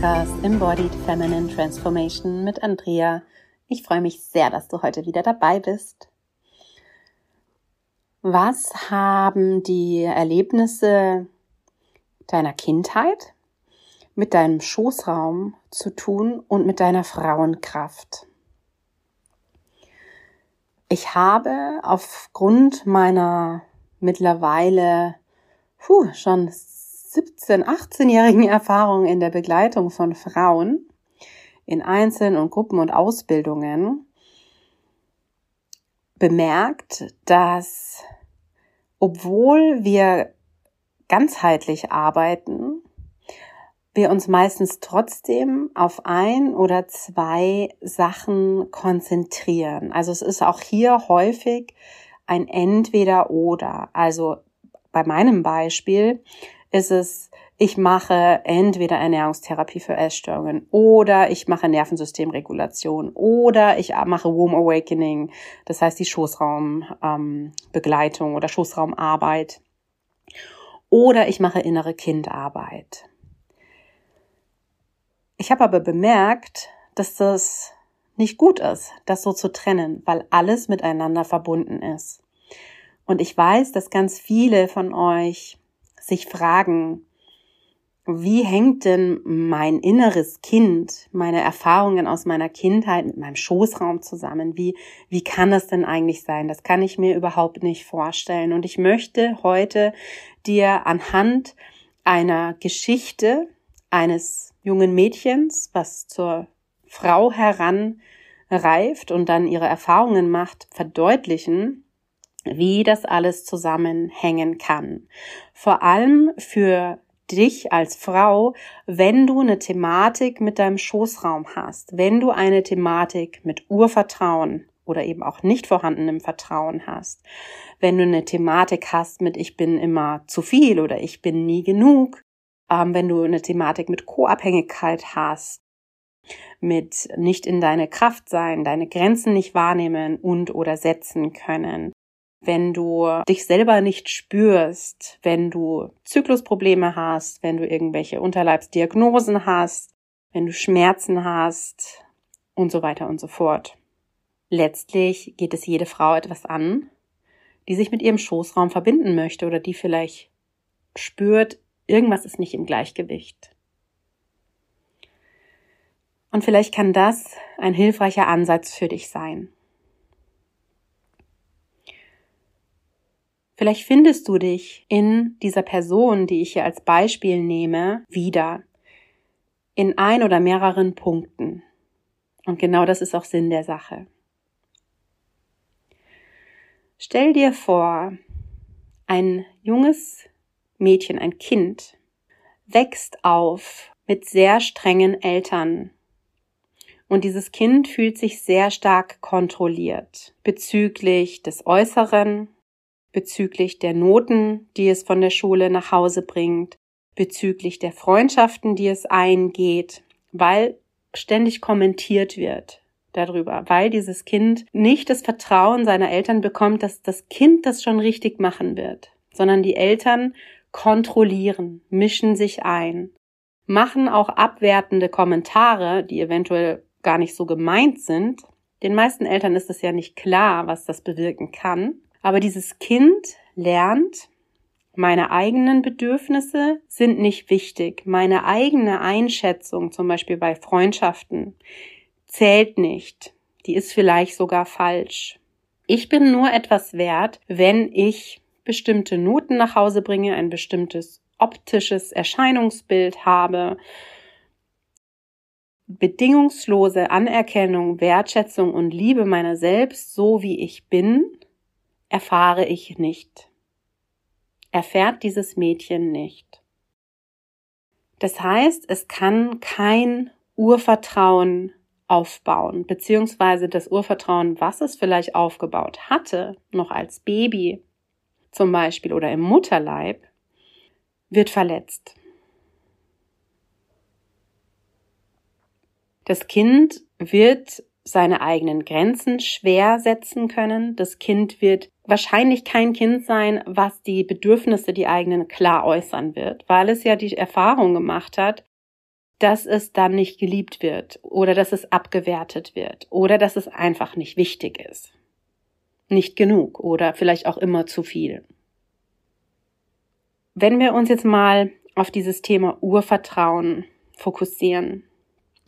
Podcast Embodied Feminine Transformation mit Andrea. Ich freue mich sehr, dass du heute wieder dabei bist. Was haben die Erlebnisse deiner Kindheit mit deinem Schoßraum zu tun und mit deiner Frauenkraft? Ich habe aufgrund meiner mittlerweile puh, schon 17, 18-jährigen Erfahrung in der Begleitung von Frauen in Einzelnen und Gruppen und Ausbildungen bemerkt, dass obwohl wir ganzheitlich arbeiten, wir uns meistens trotzdem auf ein oder zwei Sachen konzentrieren. Also es ist auch hier häufig ein Entweder oder. Also bei meinem Beispiel ist es, ich mache entweder Ernährungstherapie für Essstörungen oder ich mache Nervensystemregulation oder ich mache Womb Awakening, das heißt die Schoßraumbegleitung ähm, oder Schoßraumarbeit oder ich mache innere Kindarbeit. Ich habe aber bemerkt, dass das nicht gut ist, das so zu trennen, weil alles miteinander verbunden ist. Und ich weiß, dass ganz viele von euch sich fragen, wie hängt denn mein inneres Kind, meine Erfahrungen aus meiner Kindheit mit meinem Schoßraum zusammen? Wie, wie kann das denn eigentlich sein? Das kann ich mir überhaupt nicht vorstellen. Und ich möchte heute dir anhand einer Geschichte eines jungen Mädchens, was zur Frau heranreift und dann ihre Erfahrungen macht, verdeutlichen, wie das alles zusammenhängen kann. Vor allem für dich als Frau, wenn du eine Thematik mit deinem Schoßraum hast, wenn du eine Thematik mit Urvertrauen oder eben auch nicht vorhandenem Vertrauen hast, wenn du eine Thematik hast mit ich bin immer zu viel oder ich bin nie genug, ähm, wenn du eine Thematik mit Co-Abhängigkeit hast, mit nicht in deine Kraft sein, deine Grenzen nicht wahrnehmen und oder setzen können, wenn du dich selber nicht spürst, wenn du Zyklusprobleme hast, wenn du irgendwelche Unterleibsdiagnosen hast, wenn du Schmerzen hast und so weiter und so fort. Letztlich geht es jede Frau etwas an, die sich mit ihrem Schoßraum verbinden möchte oder die vielleicht spürt, irgendwas ist nicht im Gleichgewicht. Und vielleicht kann das ein hilfreicher Ansatz für dich sein. Vielleicht findest du dich in dieser Person, die ich hier als Beispiel nehme, wieder. In ein oder mehreren Punkten. Und genau das ist auch Sinn der Sache. Stell dir vor, ein junges Mädchen, ein Kind, wächst auf mit sehr strengen Eltern. Und dieses Kind fühlt sich sehr stark kontrolliert bezüglich des Äußeren, bezüglich der Noten, die es von der Schule nach Hause bringt, bezüglich der Freundschaften, die es eingeht, weil ständig kommentiert wird darüber, weil dieses Kind nicht das Vertrauen seiner Eltern bekommt, dass das Kind das schon richtig machen wird, sondern die Eltern kontrollieren, mischen sich ein, machen auch abwertende Kommentare, die eventuell gar nicht so gemeint sind. Den meisten Eltern ist es ja nicht klar, was das bewirken kann. Aber dieses Kind lernt, meine eigenen Bedürfnisse sind nicht wichtig. Meine eigene Einschätzung, zum Beispiel bei Freundschaften, zählt nicht. Die ist vielleicht sogar falsch. Ich bin nur etwas wert, wenn ich bestimmte Noten nach Hause bringe, ein bestimmtes optisches Erscheinungsbild habe, bedingungslose Anerkennung, Wertschätzung und Liebe meiner selbst, so wie ich bin, erfahre ich nicht. Erfährt dieses Mädchen nicht. Das heißt, es kann kein Urvertrauen aufbauen, beziehungsweise das Urvertrauen, was es vielleicht aufgebaut hatte, noch als Baby zum Beispiel oder im Mutterleib, wird verletzt. Das Kind wird seine eigenen Grenzen schwer setzen können. Das Kind wird wahrscheinlich kein Kind sein, was die Bedürfnisse, die eigenen klar äußern wird, weil es ja die Erfahrung gemacht hat, dass es dann nicht geliebt wird oder dass es abgewertet wird oder dass es einfach nicht wichtig ist. Nicht genug oder vielleicht auch immer zu viel. Wenn wir uns jetzt mal auf dieses Thema Urvertrauen fokussieren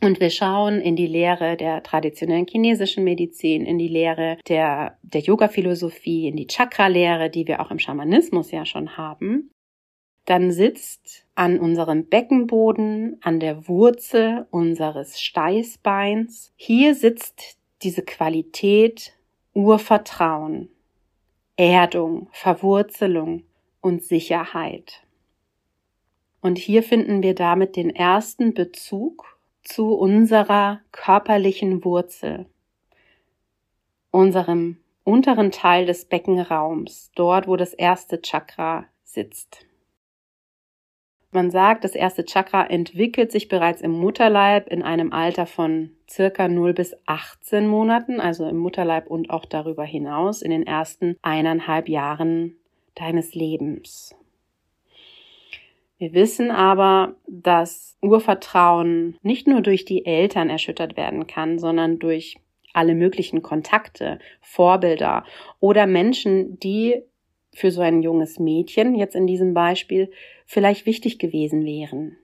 und wir schauen in die Lehre der traditionellen chinesischen Medizin, in die Lehre der, der Yoga-Philosophie, in die Chakra-Lehre, die wir auch im Schamanismus ja schon haben, dann sitzt an unserem Beckenboden, an der Wurzel unseres Steißbeins, hier sitzt diese Qualität Urvertrauen, Erdung, Verwurzelung und Sicherheit. Und hier finden wir damit den ersten Bezug zu unserer körperlichen Wurzel, unserem unteren Teil des Beckenraums, dort wo das erste Chakra sitzt. Man sagt, das erste Chakra entwickelt sich bereits im Mutterleib in einem Alter von circa 0 bis 18 Monaten, also im Mutterleib und auch darüber hinaus in den ersten eineinhalb Jahren deines Lebens. Wir wissen aber, dass Urvertrauen nicht nur durch die Eltern erschüttert werden kann, sondern durch alle möglichen Kontakte, Vorbilder oder Menschen, die für so ein junges Mädchen, jetzt in diesem Beispiel, vielleicht wichtig gewesen wären.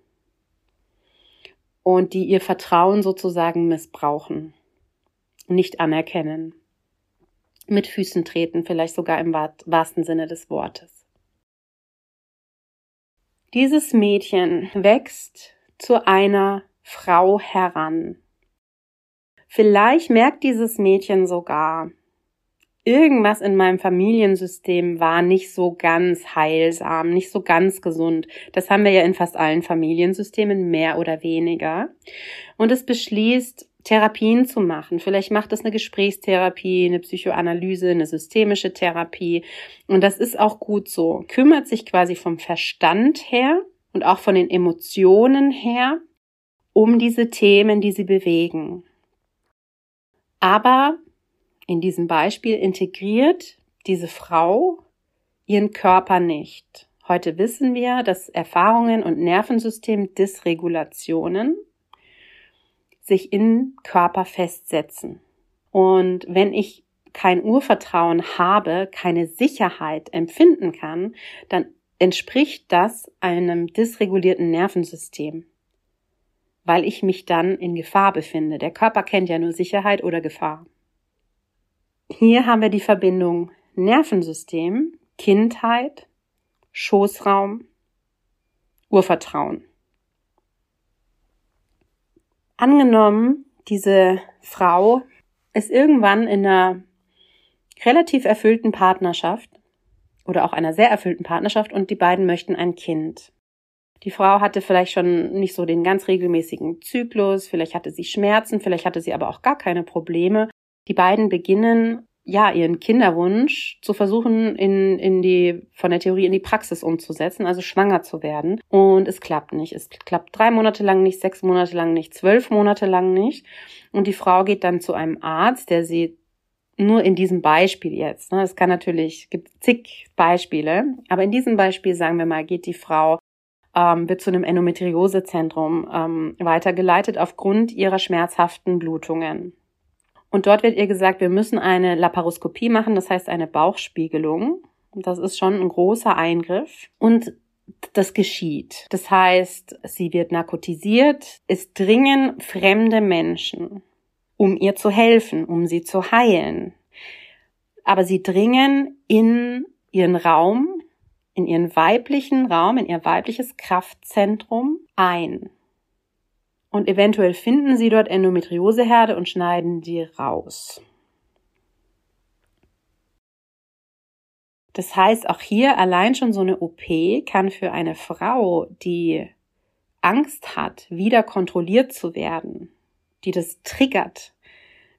Und die ihr Vertrauen sozusagen missbrauchen, nicht anerkennen, mit Füßen treten, vielleicht sogar im wahrsten Sinne des Wortes. Dieses Mädchen wächst zu einer Frau heran. Vielleicht merkt dieses Mädchen sogar, irgendwas in meinem Familiensystem war nicht so ganz heilsam, nicht so ganz gesund. Das haben wir ja in fast allen Familiensystemen mehr oder weniger. Und es beschließt, Therapien zu machen. Vielleicht macht es eine Gesprächstherapie, eine Psychoanalyse, eine systemische Therapie. Und das ist auch gut so. Kümmert sich quasi vom Verstand her und auch von den Emotionen her um diese Themen, die sie bewegen. Aber in diesem Beispiel integriert diese Frau ihren Körper nicht. Heute wissen wir, dass Erfahrungen und Nervensystem-Dysregulationen sich in Körper festsetzen. Und wenn ich kein Urvertrauen habe, keine Sicherheit empfinden kann, dann entspricht das einem dysregulierten Nervensystem, weil ich mich dann in Gefahr befinde. Der Körper kennt ja nur Sicherheit oder Gefahr. Hier haben wir die Verbindung Nervensystem, Kindheit, Schoßraum, Urvertrauen. Angenommen, diese Frau ist irgendwann in einer relativ erfüllten Partnerschaft oder auch einer sehr erfüllten Partnerschaft und die beiden möchten ein Kind. Die Frau hatte vielleicht schon nicht so den ganz regelmäßigen Zyklus, vielleicht hatte sie Schmerzen, vielleicht hatte sie aber auch gar keine Probleme die beiden beginnen ja, ihren Kinderwunsch zu versuchen, in, in die, von der Theorie in die Praxis umzusetzen, also schwanger zu werden. Und es klappt nicht. Es klappt drei Monate lang nicht, sechs Monate lang nicht, zwölf Monate lang nicht. Und die Frau geht dann zu einem Arzt, der sie nur in diesem Beispiel jetzt, ne, es kann natürlich, gibt zig Beispiele, aber in diesem Beispiel, sagen wir mal, geht die Frau ähm, wird zu einem Endometriosezentrum ähm, weitergeleitet aufgrund ihrer schmerzhaften Blutungen. Und dort wird ihr gesagt, wir müssen eine Laparoskopie machen, das heißt eine Bauchspiegelung. Das ist schon ein großer Eingriff. Und das geschieht. Das heißt, sie wird narkotisiert, es dringen fremde Menschen, um ihr zu helfen, um sie zu heilen. Aber sie dringen in ihren Raum, in ihren weiblichen Raum, in ihr weibliches Kraftzentrum ein und eventuell finden sie dort Endometrioseherde und schneiden die raus. Das heißt, auch hier allein schon so eine OP kann für eine Frau, die Angst hat, wieder kontrolliert zu werden, die das triggert,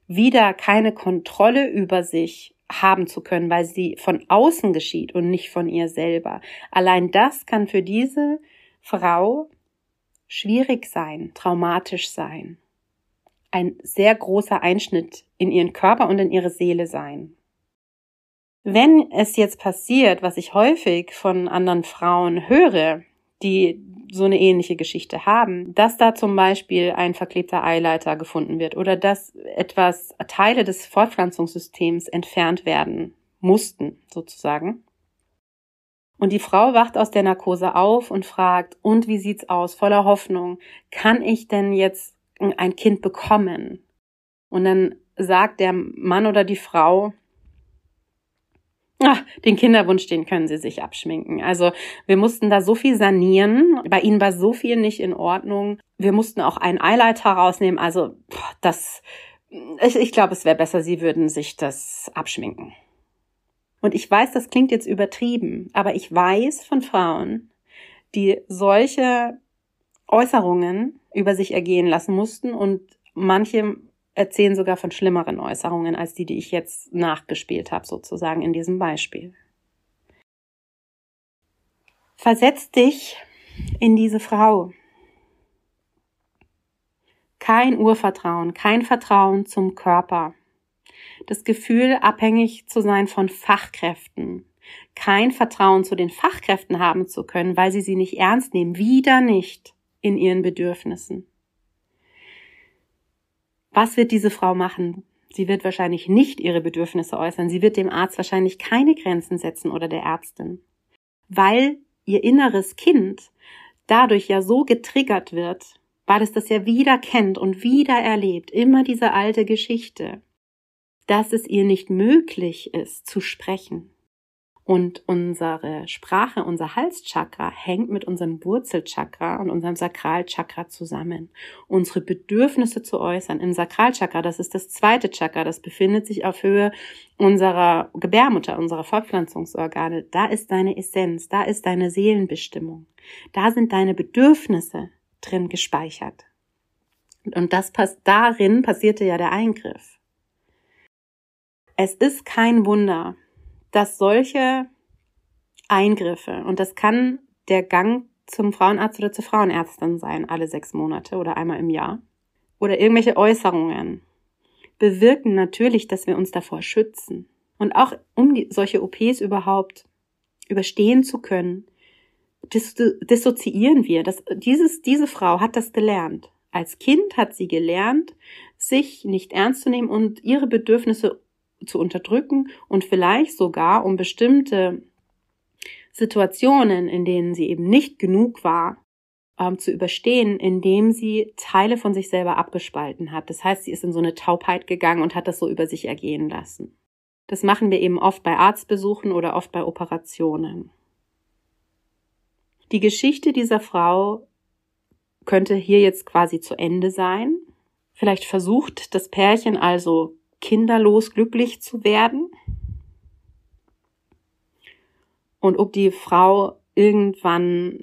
wieder keine Kontrolle über sich haben zu können, weil sie von außen geschieht und nicht von ihr selber. Allein das kann für diese Frau schwierig sein, traumatisch sein. Ein sehr großer Einschnitt in ihren Körper und in ihre Seele sein. Wenn es jetzt passiert, was ich häufig von anderen Frauen höre, die so eine ähnliche Geschichte haben, dass da zum Beispiel ein verklebter Eileiter gefunden wird oder dass etwas Teile des Fortpflanzungssystems entfernt werden mussten, sozusagen. Und die Frau wacht aus der Narkose auf und fragt, und wie sieht's aus? Voller Hoffnung. Kann ich denn jetzt ein Kind bekommen? Und dann sagt der Mann oder die Frau, Ach, den Kinderwunsch, den können sie sich abschminken. Also wir mussten da so viel sanieren. Bei ihnen war so viel nicht in Ordnung. Wir mussten auch einen Eileiter rausnehmen. Also das, ich, ich glaube, es wäre besser, sie würden sich das abschminken. Und ich weiß, das klingt jetzt übertrieben, aber ich weiß von Frauen, die solche Äußerungen über sich ergehen lassen mussten und manche erzählen sogar von schlimmeren Äußerungen als die, die ich jetzt nachgespielt habe, sozusagen in diesem Beispiel. Versetz dich in diese Frau. Kein Urvertrauen, kein Vertrauen zum Körper. Das Gefühl, abhängig zu sein von Fachkräften. Kein Vertrauen zu den Fachkräften haben zu können, weil sie sie nicht ernst nehmen. Wieder nicht in ihren Bedürfnissen. Was wird diese Frau machen? Sie wird wahrscheinlich nicht ihre Bedürfnisse äußern. Sie wird dem Arzt wahrscheinlich keine Grenzen setzen oder der Ärztin, weil ihr inneres Kind dadurch ja so getriggert wird, weil es das ja wieder kennt und wieder erlebt, immer diese alte Geschichte, dass es ihr nicht möglich ist zu sprechen. Und unsere Sprache, unser Halschakra hängt mit unserem Wurzelchakra und unserem Sakralchakra zusammen. Unsere Bedürfnisse zu äußern im Sakralchakra, das ist das zweite Chakra, das befindet sich auf Höhe unserer Gebärmutter, unserer Fortpflanzungsorgane. Da ist deine Essenz, da ist deine Seelenbestimmung. Da sind deine Bedürfnisse drin gespeichert. Und das passt, darin passierte ja der Eingriff. Es ist kein Wunder, dass solche Eingriffe, und das kann der Gang zum Frauenarzt oder zur Frauenärztin sein, alle sechs Monate oder einmal im Jahr, oder irgendwelche Äußerungen, bewirken natürlich, dass wir uns davor schützen. Und auch um die, solche OPs überhaupt überstehen zu können, dissoziieren wir. Das, dieses, diese Frau hat das gelernt. Als Kind hat sie gelernt, sich nicht ernst zu nehmen und ihre Bedürfnisse zu unterdrücken und vielleicht sogar um bestimmte Situationen, in denen sie eben nicht genug war, ähm, zu überstehen, indem sie Teile von sich selber abgespalten hat. Das heißt, sie ist in so eine Taubheit gegangen und hat das so über sich ergehen lassen. Das machen wir eben oft bei Arztbesuchen oder oft bei Operationen. Die Geschichte dieser Frau könnte hier jetzt quasi zu Ende sein. Vielleicht versucht das Pärchen also kinderlos glücklich zu werden. Und ob die Frau irgendwann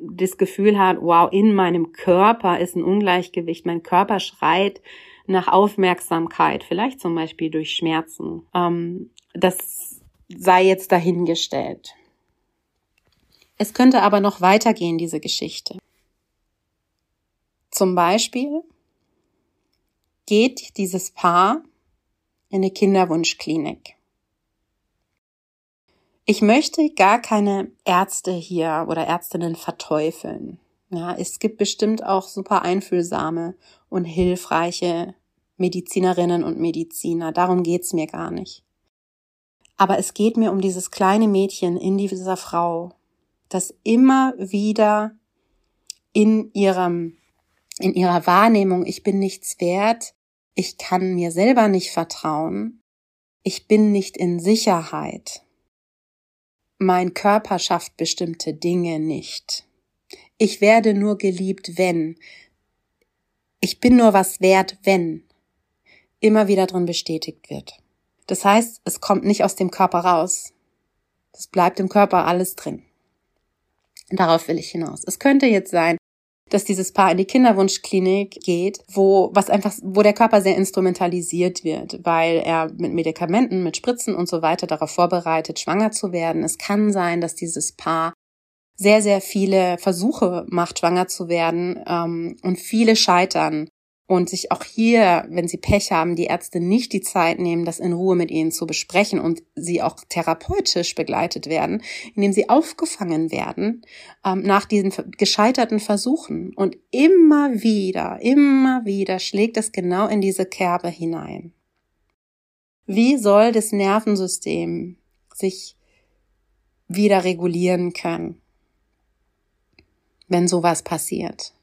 das Gefühl hat, wow, in meinem Körper ist ein Ungleichgewicht, mein Körper schreit nach Aufmerksamkeit, vielleicht zum Beispiel durch Schmerzen. Ähm, das sei jetzt dahingestellt. Es könnte aber noch weitergehen, diese Geschichte. Zum Beispiel geht dieses Paar in eine Kinderwunschklinik. Ich möchte gar keine Ärzte hier oder Ärztinnen verteufeln. Ja, es gibt bestimmt auch super einfühlsame und hilfreiche Medizinerinnen und Mediziner. Darum geht's mir gar nicht. Aber es geht mir um dieses kleine Mädchen in dieser Frau, das immer wieder in ihrem, in ihrer Wahrnehmung, ich bin nichts wert, ich kann mir selber nicht vertrauen, ich bin nicht in Sicherheit, mein Körper schafft bestimmte Dinge nicht, ich werde nur geliebt, wenn, ich bin nur was wert, wenn, immer wieder drin bestätigt wird. Das heißt, es kommt nicht aus dem Körper raus. Es bleibt im Körper alles drin. Darauf will ich hinaus. Es könnte jetzt sein, dass dieses Paar in die Kinderwunschklinik geht, wo was einfach, wo der Körper sehr instrumentalisiert wird, weil er mit Medikamenten, mit Spritzen und so weiter darauf vorbereitet, schwanger zu werden. Es kann sein, dass dieses Paar sehr, sehr viele Versuche macht, schwanger zu werden ähm, und viele scheitern und sich auch hier, wenn sie Pech haben, die Ärzte nicht die Zeit nehmen, das in Ruhe mit ihnen zu besprechen und sie auch therapeutisch begleitet werden, indem sie aufgefangen werden ähm, nach diesen gescheiterten Versuchen. Und immer wieder, immer wieder schlägt es genau in diese Kerbe hinein. Wie soll das Nervensystem sich wieder regulieren können, wenn sowas passiert?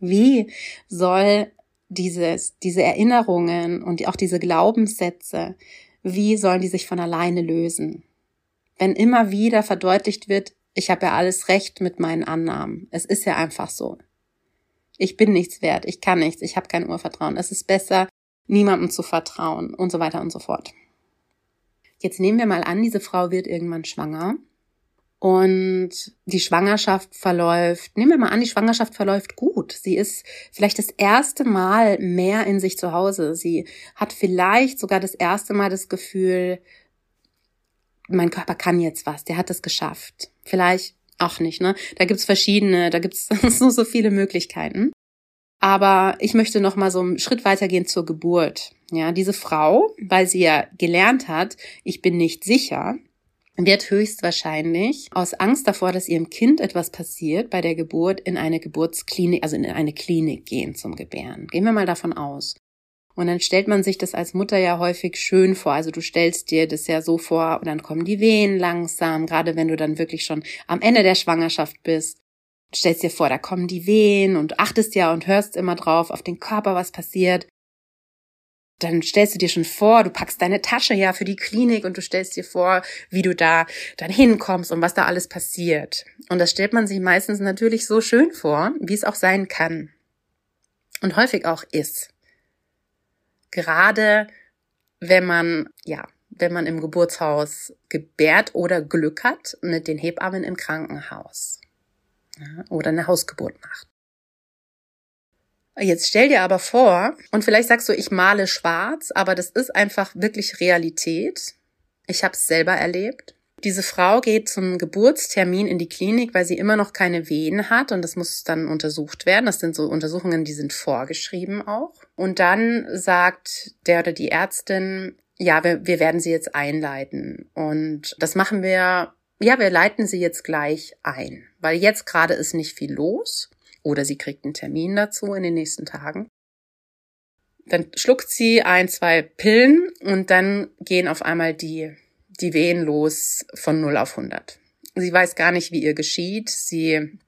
Wie soll dieses, diese Erinnerungen und auch diese Glaubenssätze, wie sollen die sich von alleine lösen? Wenn immer wieder verdeutlicht wird, ich habe ja alles recht mit meinen Annahmen. Es ist ja einfach so. Ich bin nichts wert, ich kann nichts, ich habe kein Urvertrauen. Es ist besser, niemandem zu vertrauen und so weiter und so fort. Jetzt nehmen wir mal an, diese Frau wird irgendwann schwanger und die Schwangerschaft verläuft, nehmen wir mal an, die Schwangerschaft verläuft gut. Sie ist vielleicht das erste Mal mehr in sich zu Hause. Sie hat vielleicht sogar das erste Mal das Gefühl, mein Körper kann jetzt was, der hat es geschafft. Vielleicht auch nicht, ne? Da gibt's verschiedene, da gibt's so, so viele Möglichkeiten. Aber ich möchte noch mal so einen Schritt weitergehen zur Geburt. Ja, diese Frau, weil sie ja gelernt hat, ich bin nicht sicher, wird höchstwahrscheinlich aus Angst davor, dass ihrem Kind etwas passiert bei der Geburt in eine Geburtsklinik, also in eine Klinik gehen zum Gebären. Gehen wir mal davon aus. Und dann stellt man sich das als Mutter ja häufig schön vor. Also du stellst dir das ja so vor und dann kommen die Wehen langsam, gerade wenn du dann wirklich schon am Ende der Schwangerschaft bist. Stellst dir vor, da kommen die Wehen und achtest ja und hörst immer drauf auf den Körper, was passiert dann stellst du dir schon vor, du packst deine Tasche ja für die Klinik und du stellst dir vor, wie du da dann hinkommst und was da alles passiert. Und das stellt man sich meistens natürlich so schön vor, wie es auch sein kann. Und häufig auch ist. Gerade wenn man, ja, wenn man im Geburtshaus gebärt oder Glück hat mit den Hebammen im Krankenhaus. Ja, oder eine Hausgeburt macht. Jetzt stell dir aber vor, und vielleicht sagst du, ich male schwarz, aber das ist einfach wirklich Realität. Ich habe es selber erlebt. Diese Frau geht zum Geburtstermin in die Klinik, weil sie immer noch keine Wehen hat und das muss dann untersucht werden. Das sind so Untersuchungen, die sind vorgeschrieben auch. Und dann sagt der oder die Ärztin, ja, wir, wir werden sie jetzt einleiten. Und das machen wir, ja, wir leiten sie jetzt gleich ein, weil jetzt gerade ist nicht viel los. Oder sie kriegt einen Termin dazu in den nächsten Tagen. Dann schluckt sie ein, zwei Pillen und dann gehen auf einmal die, die Wehen los von 0 auf 100. Sie weiß gar nicht, wie ihr geschieht. Sie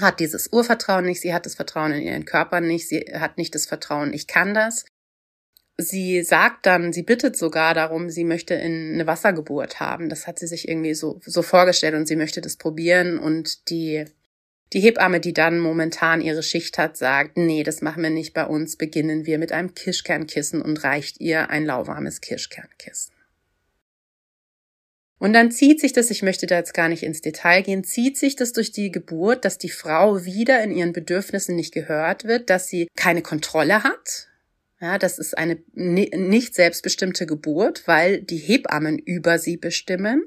hat dieses Urvertrauen nicht, sie hat das Vertrauen in ihren Körper nicht, sie hat nicht das Vertrauen, ich kann das. Sie sagt dann, sie bittet sogar darum, sie möchte in eine Wassergeburt haben. Das hat sie sich irgendwie so, so vorgestellt und sie möchte das probieren und die die Hebamme, die dann momentan ihre Schicht hat, sagt, nee, das machen wir nicht bei uns, beginnen wir mit einem Kirschkernkissen und reicht ihr ein lauwarmes Kirschkernkissen. Und dann zieht sich das, ich möchte da jetzt gar nicht ins Detail gehen, zieht sich das durch die Geburt, dass die Frau wieder in ihren Bedürfnissen nicht gehört wird, dass sie keine Kontrolle hat. Ja, das ist eine nicht selbstbestimmte Geburt, weil die Hebammen über sie bestimmen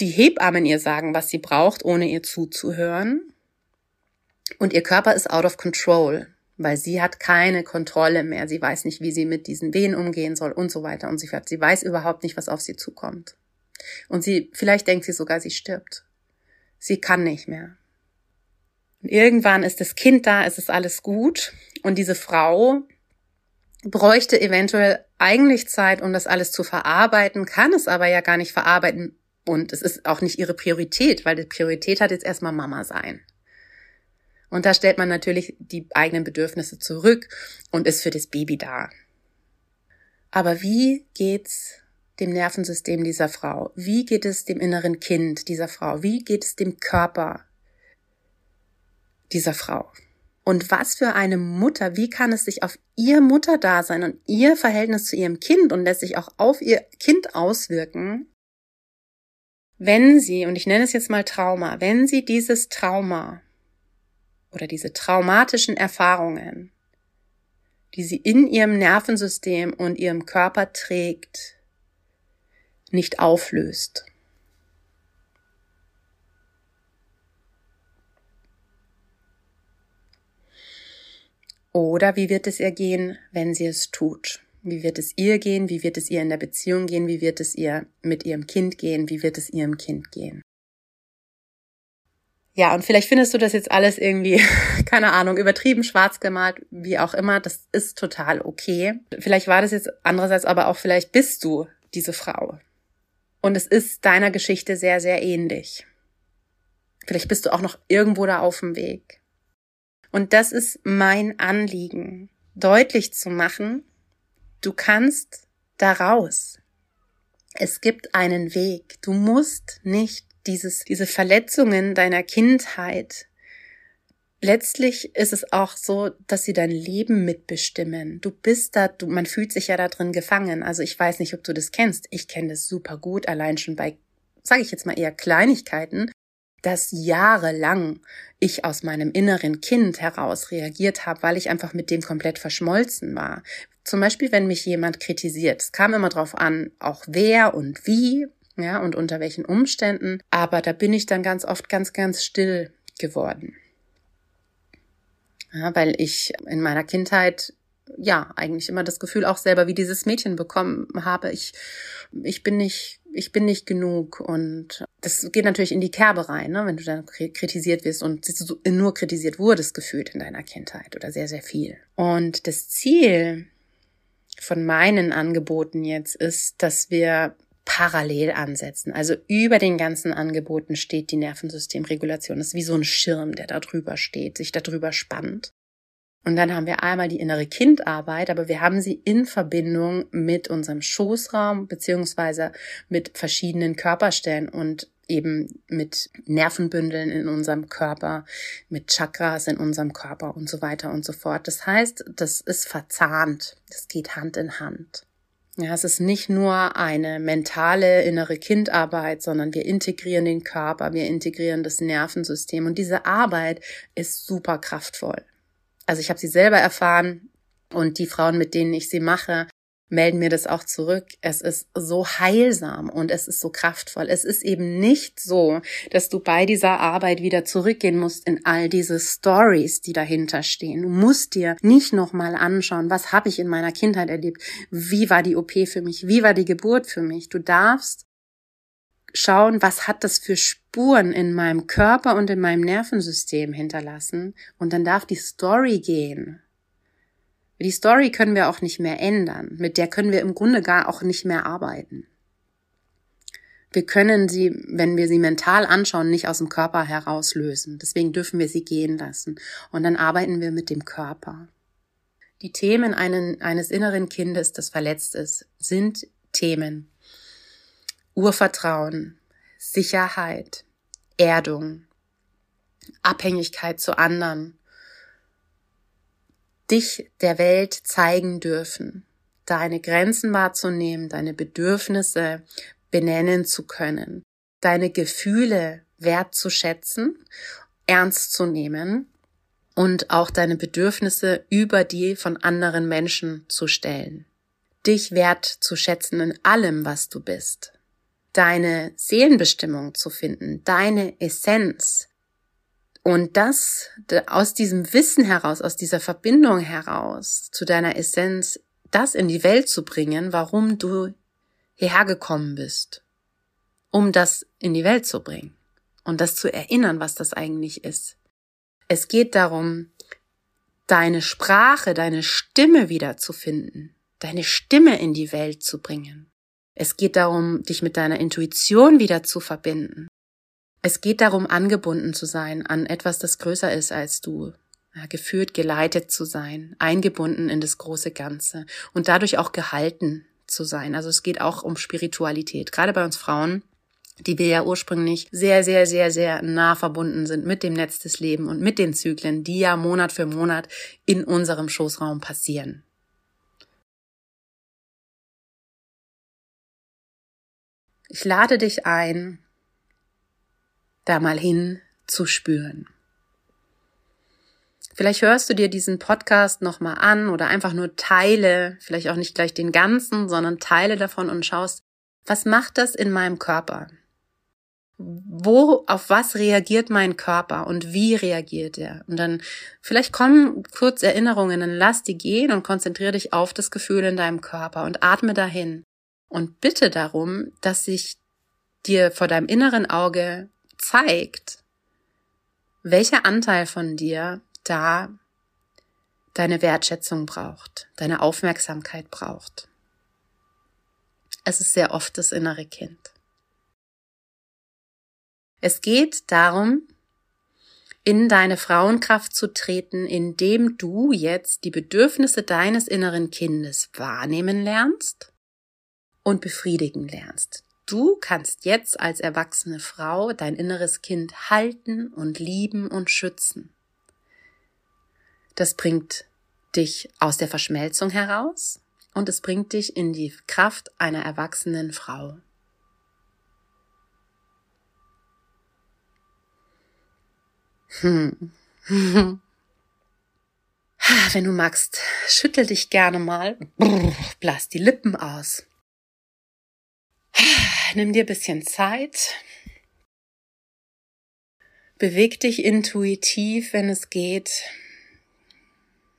die Hebammen ihr sagen, was sie braucht, ohne ihr zuzuhören. Und ihr Körper ist out of control, weil sie hat keine Kontrolle mehr. Sie weiß nicht, wie sie mit diesen Wehen umgehen soll und so weiter und so fort. Sie weiß überhaupt nicht, was auf sie zukommt. Und sie, vielleicht denkt sie sogar, sie stirbt. Sie kann nicht mehr. Und irgendwann ist das Kind da, es ist alles gut. Und diese Frau bräuchte eventuell eigentlich Zeit, um das alles zu verarbeiten, kann es aber ja gar nicht verarbeiten, und es ist auch nicht ihre Priorität, weil die Priorität hat jetzt erstmal Mama sein. Und da stellt man natürlich die eigenen Bedürfnisse zurück und ist für das Baby da. Aber wie geht's dem Nervensystem dieser Frau? Wie geht es dem inneren Kind dieser Frau? Wie geht es dem Körper dieser Frau? Und was für eine Mutter, wie kann es sich auf ihr Mutterdasein und ihr Verhältnis zu ihrem Kind und lässt sich auch auf ihr Kind auswirken, wenn Sie, und ich nenne es jetzt mal Trauma, wenn Sie dieses Trauma oder diese traumatischen Erfahrungen, die sie in ihrem Nervensystem und ihrem Körper trägt, nicht auflöst. Oder wie wird es ihr gehen, wenn sie es tut? Wie wird es ihr gehen? Wie wird es ihr in der Beziehung gehen? Wie wird es ihr mit ihrem Kind gehen? Wie wird es ihrem Kind gehen? Ja, und vielleicht findest du das jetzt alles irgendwie, keine Ahnung, übertrieben schwarz gemalt, wie auch immer. Das ist total okay. Vielleicht war das jetzt andererseits aber auch, vielleicht bist du diese Frau. Und es ist deiner Geschichte sehr, sehr ähnlich. Vielleicht bist du auch noch irgendwo da auf dem Weg. Und das ist mein Anliegen, deutlich zu machen, du kannst da raus. Es gibt einen Weg. Du musst nicht dieses, diese Verletzungen deiner Kindheit. Letztlich ist es auch so, dass sie dein Leben mitbestimmen. Du bist da, du, man fühlt sich ja da drin gefangen. Also ich weiß nicht, ob du das kennst. Ich kenne das super gut, allein schon bei, sage ich jetzt mal eher Kleinigkeiten, dass jahrelang ich aus meinem inneren Kind heraus reagiert habe, weil ich einfach mit dem komplett verschmolzen war. Zum Beispiel, wenn mich jemand kritisiert. Es kam immer darauf an, auch wer und wie ja, und unter welchen Umständen. Aber da bin ich dann ganz oft ganz, ganz still geworden. Ja, weil ich in meiner Kindheit ja eigentlich immer das Gefühl auch selber wie dieses Mädchen bekommen habe. Ich, ich bin nicht, ich bin nicht genug und das geht natürlich in die Kerbe rein, ne, wenn du dann kritisiert wirst und nur kritisiert wurdest gefühlt in deiner Kindheit oder sehr, sehr viel. Und das Ziel von meinen Angeboten jetzt ist, dass wir parallel ansetzen. Also über den ganzen Angeboten steht die Nervensystemregulation. Das ist wie so ein Schirm, der da drüber steht, sich da drüber spannt. Und dann haben wir einmal die innere Kindarbeit, aber wir haben sie in Verbindung mit unserem Schoßraum beziehungsweise mit verschiedenen Körperstellen und eben mit Nervenbündeln in unserem Körper, mit Chakras in unserem Körper und so weiter und so fort. Das heißt, das ist verzahnt. Das geht Hand in Hand. Ja, es ist nicht nur eine mentale innere Kindarbeit, sondern wir integrieren den Körper, wir integrieren das Nervensystem und diese Arbeit ist super kraftvoll. Also ich habe sie selber erfahren und die Frauen, mit denen ich sie mache, melden mir das auch zurück. Es ist so heilsam und es ist so kraftvoll. Es ist eben nicht so, dass du bei dieser Arbeit wieder zurückgehen musst in all diese Stories, die dahinter stehen. Du musst dir nicht nochmal anschauen, was habe ich in meiner Kindheit erlebt? Wie war die OP für mich? Wie war die Geburt für mich? Du darfst schauen, was hat das für Spuren in meinem Körper und in meinem Nervensystem hinterlassen und dann darf die Story gehen die Story können wir auch nicht mehr ändern. Mit der können wir im Grunde gar auch nicht mehr arbeiten. Wir können sie, wenn wir sie mental anschauen, nicht aus dem Körper herauslösen. Deswegen dürfen wir sie gehen lassen. Und dann arbeiten wir mit dem Körper. Die Themen einen, eines inneren Kindes, das verletzt ist, sind Themen. Urvertrauen, Sicherheit, Erdung, Abhängigkeit zu anderen, dich der Welt zeigen dürfen, deine Grenzen wahrzunehmen, deine Bedürfnisse benennen zu können, deine Gefühle wertzuschätzen, ernst zu nehmen und auch deine Bedürfnisse über die von anderen Menschen zu stellen. Dich wertzuschätzen in allem, was du bist. Deine Seelenbestimmung zu finden, deine Essenz, und das aus diesem Wissen heraus, aus dieser Verbindung heraus zu deiner Essenz, das in die Welt zu bringen, warum du hierher gekommen bist, um das in die Welt zu bringen und das zu erinnern, was das eigentlich ist. Es geht darum, deine Sprache, deine Stimme wiederzufinden, deine Stimme in die Welt zu bringen. Es geht darum, dich mit deiner Intuition wieder zu verbinden. Es geht darum, angebunden zu sein an etwas, das größer ist als du, ja, geführt, geleitet zu sein, eingebunden in das große Ganze und dadurch auch gehalten zu sein. Also es geht auch um Spiritualität. Gerade bei uns Frauen, die wir ja ursprünglich sehr, sehr, sehr, sehr nah verbunden sind mit dem Netz des Lebens und mit den Zyklen, die ja Monat für Monat in unserem Schoßraum passieren. Ich lade dich ein, da mal hin zu spüren. Vielleicht hörst du dir diesen Podcast nochmal an oder einfach nur Teile, vielleicht auch nicht gleich den ganzen, sondern Teile davon und schaust, was macht das in meinem Körper? wo, auf was reagiert mein Körper und wie reagiert er? Und dann vielleicht kommen kurz Erinnerungen, dann lass die gehen und konzentriere dich auf das Gefühl in deinem Körper und atme dahin. Und bitte darum, dass sich dir vor deinem inneren Auge zeigt, welcher Anteil von dir da deine Wertschätzung braucht, deine Aufmerksamkeit braucht. Es ist sehr oft das innere Kind. Es geht darum, in deine Frauenkraft zu treten, indem du jetzt die Bedürfnisse deines inneren Kindes wahrnehmen lernst und befriedigen lernst. Du kannst jetzt als erwachsene Frau dein inneres Kind halten und lieben und schützen. Das bringt dich aus der Verschmelzung heraus und es bringt dich in die Kraft einer erwachsenen Frau. Hm. Wenn du magst, schüttel dich gerne mal, blass die Lippen aus. Nimm dir ein bisschen Zeit. Beweg dich intuitiv, wenn es geht.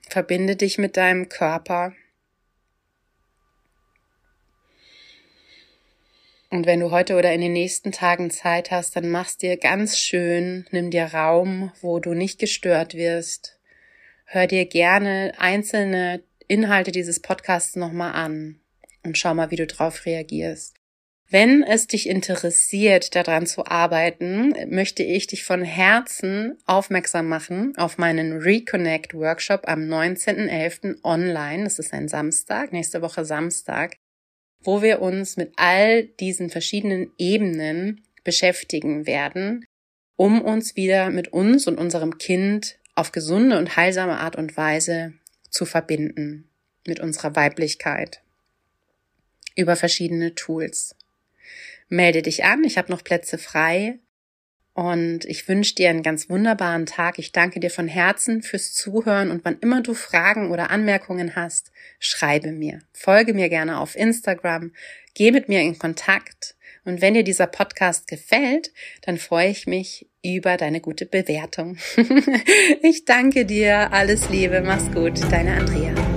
Verbinde dich mit deinem Körper. Und wenn du heute oder in den nächsten Tagen Zeit hast, dann mach's dir ganz schön, nimm dir Raum, wo du nicht gestört wirst. Hör dir gerne einzelne Inhalte dieses Podcasts nochmal an und schau mal, wie du drauf reagierst. Wenn es dich interessiert, daran zu arbeiten, möchte ich dich von Herzen aufmerksam machen auf meinen Reconnect Workshop am 19.11. online. Das ist ein Samstag, nächste Woche Samstag, wo wir uns mit all diesen verschiedenen Ebenen beschäftigen werden, um uns wieder mit uns und unserem Kind auf gesunde und heilsame Art und Weise zu verbinden, mit unserer Weiblichkeit, über verschiedene Tools melde dich an. Ich habe noch Plätze frei. Und ich wünsche dir einen ganz wunderbaren Tag. Ich danke dir von Herzen fürs Zuhören und wann immer du Fragen oder Anmerkungen hast, schreibe mir. Folge mir gerne auf Instagram. Geh mit mir in Kontakt. Und wenn dir dieser Podcast gefällt, dann freue ich mich über deine gute Bewertung. ich danke dir. Alles Liebe. Mach's gut. Deine Andrea.